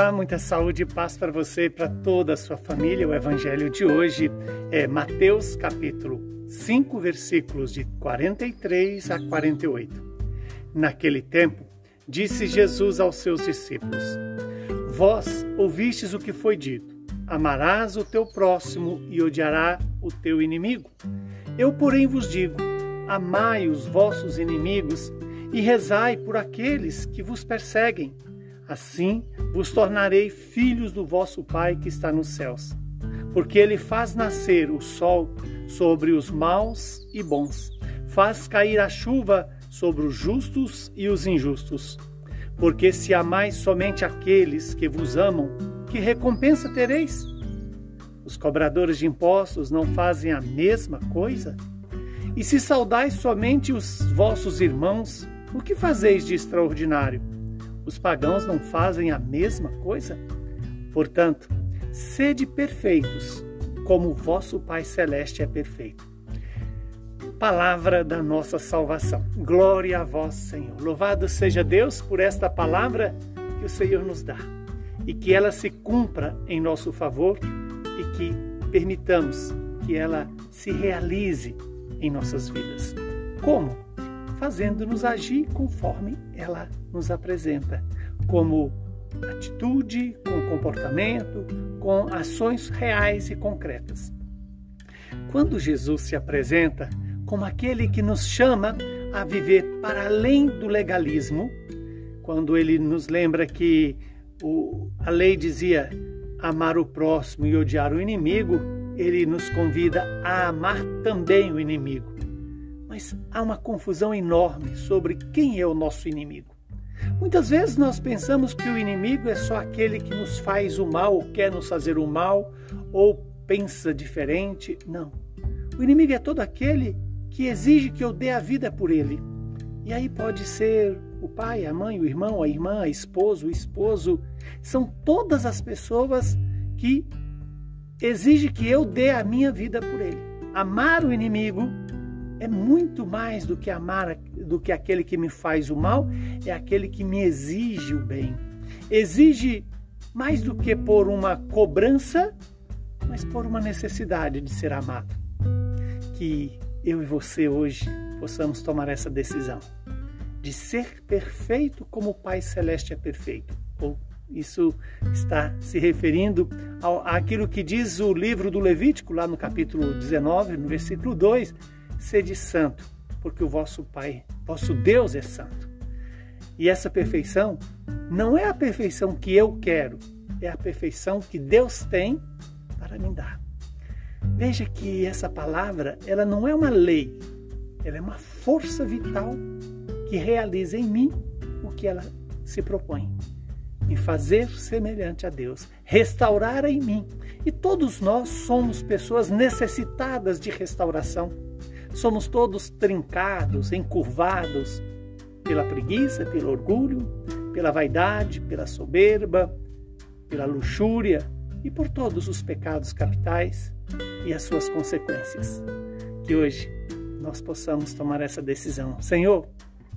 Olá, muita saúde e paz para você e para toda a sua família. O evangelho de hoje é Mateus capítulo 5, versículos de 43 a 48. Naquele tempo, disse Jesus aos seus discípulos: Vós ouvistes o que foi dito: Amarás o teu próximo e odiará o teu inimigo. Eu, porém, vos digo: Amai os vossos inimigos e rezai por aqueles que vos perseguem Assim vos tornarei filhos do vosso Pai que está nos céus, porque ele faz nascer o sol sobre os maus e bons, faz cair a chuva sobre os justos e os injustos. Porque se amais somente aqueles que vos amam, que recompensa tereis? Os cobradores de impostos não fazem a mesma coisa? E se saudais somente os vossos irmãos, o que fazeis de extraordinário? Os pagãos não fazem a mesma coisa? Portanto, sede perfeitos, como o vosso Pai Celeste é perfeito. Palavra da nossa salvação. Glória a vós, Senhor. Louvado seja Deus por esta palavra que o Senhor nos dá e que ela se cumpra em nosso favor e que permitamos que ela se realize em nossas vidas. Como? Fazendo-nos agir conforme ela nos apresenta, como atitude, com comportamento, com ações reais e concretas. Quando Jesus se apresenta como aquele que nos chama a viver para além do legalismo, quando ele nos lembra que o, a lei dizia amar o próximo e odiar o inimigo, ele nos convida a amar também o inimigo mas há uma confusão enorme sobre quem é o nosso inimigo. Muitas vezes nós pensamos que o inimigo é só aquele que nos faz o mal, ou quer nos fazer o mal, ou pensa diferente. Não. O inimigo é todo aquele que exige que eu dê a vida por ele. E aí pode ser o pai, a mãe, o irmão, a irmã, a esposa, o esposo. São todas as pessoas que exigem que eu dê a minha vida por ele. Amar o inimigo é muito mais do que amar do que aquele que me faz o mal, é aquele que me exige o bem. Exige mais do que por uma cobrança, mas por uma necessidade de ser amado. Que eu e você hoje possamos tomar essa decisão de ser perfeito como o Pai Celeste é perfeito. Ou isso está se referindo ao, àquilo que diz o livro do Levítico, lá no capítulo 19, no versículo 2 sede santo, porque o vosso Pai, vosso Deus é santo. E essa perfeição não é a perfeição que eu quero, é a perfeição que Deus tem para me dar. Veja que essa palavra, ela não é uma lei, ela é uma força vital que realiza em mim o que ela se propõe. Me fazer semelhante a Deus, restaurar em mim. E todos nós somos pessoas necessitadas de restauração Somos todos trincados, encurvados pela preguiça, pelo orgulho, pela vaidade, pela soberba, pela luxúria e por todos os pecados capitais e as suas consequências. Que hoje nós possamos tomar essa decisão. Senhor,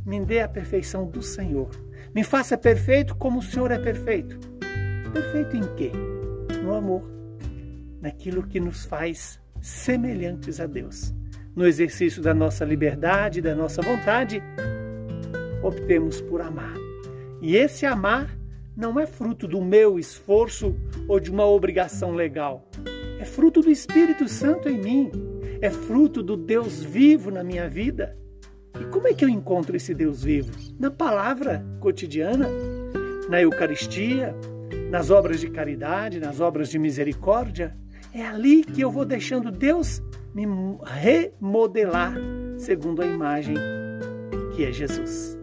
me dê a perfeição do Senhor. Me faça perfeito como o Senhor é perfeito. Perfeito em quê? No amor, naquilo que nos faz semelhantes a Deus no exercício da nossa liberdade, da nossa vontade, optemos por amar. E esse amar não é fruto do meu esforço ou de uma obrigação legal. É fruto do Espírito Santo em mim. É fruto do Deus vivo na minha vida. E como é que eu encontro esse Deus vivo? Na palavra cotidiana, na Eucaristia, nas obras de caridade, nas obras de misericórdia. É ali que eu vou deixando Deus me remodelar segundo a imagem que é Jesus.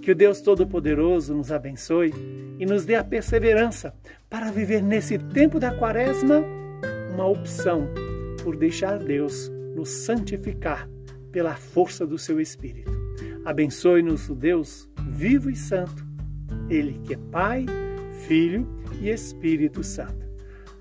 Que o Deus Todo-Poderoso nos abençoe e nos dê a perseverança para viver nesse tempo da quaresma uma opção por deixar Deus nos santificar pela força do seu Espírito. Abençoe-nos o Deus vivo e santo, Ele que é Pai, Filho e Espírito Santo.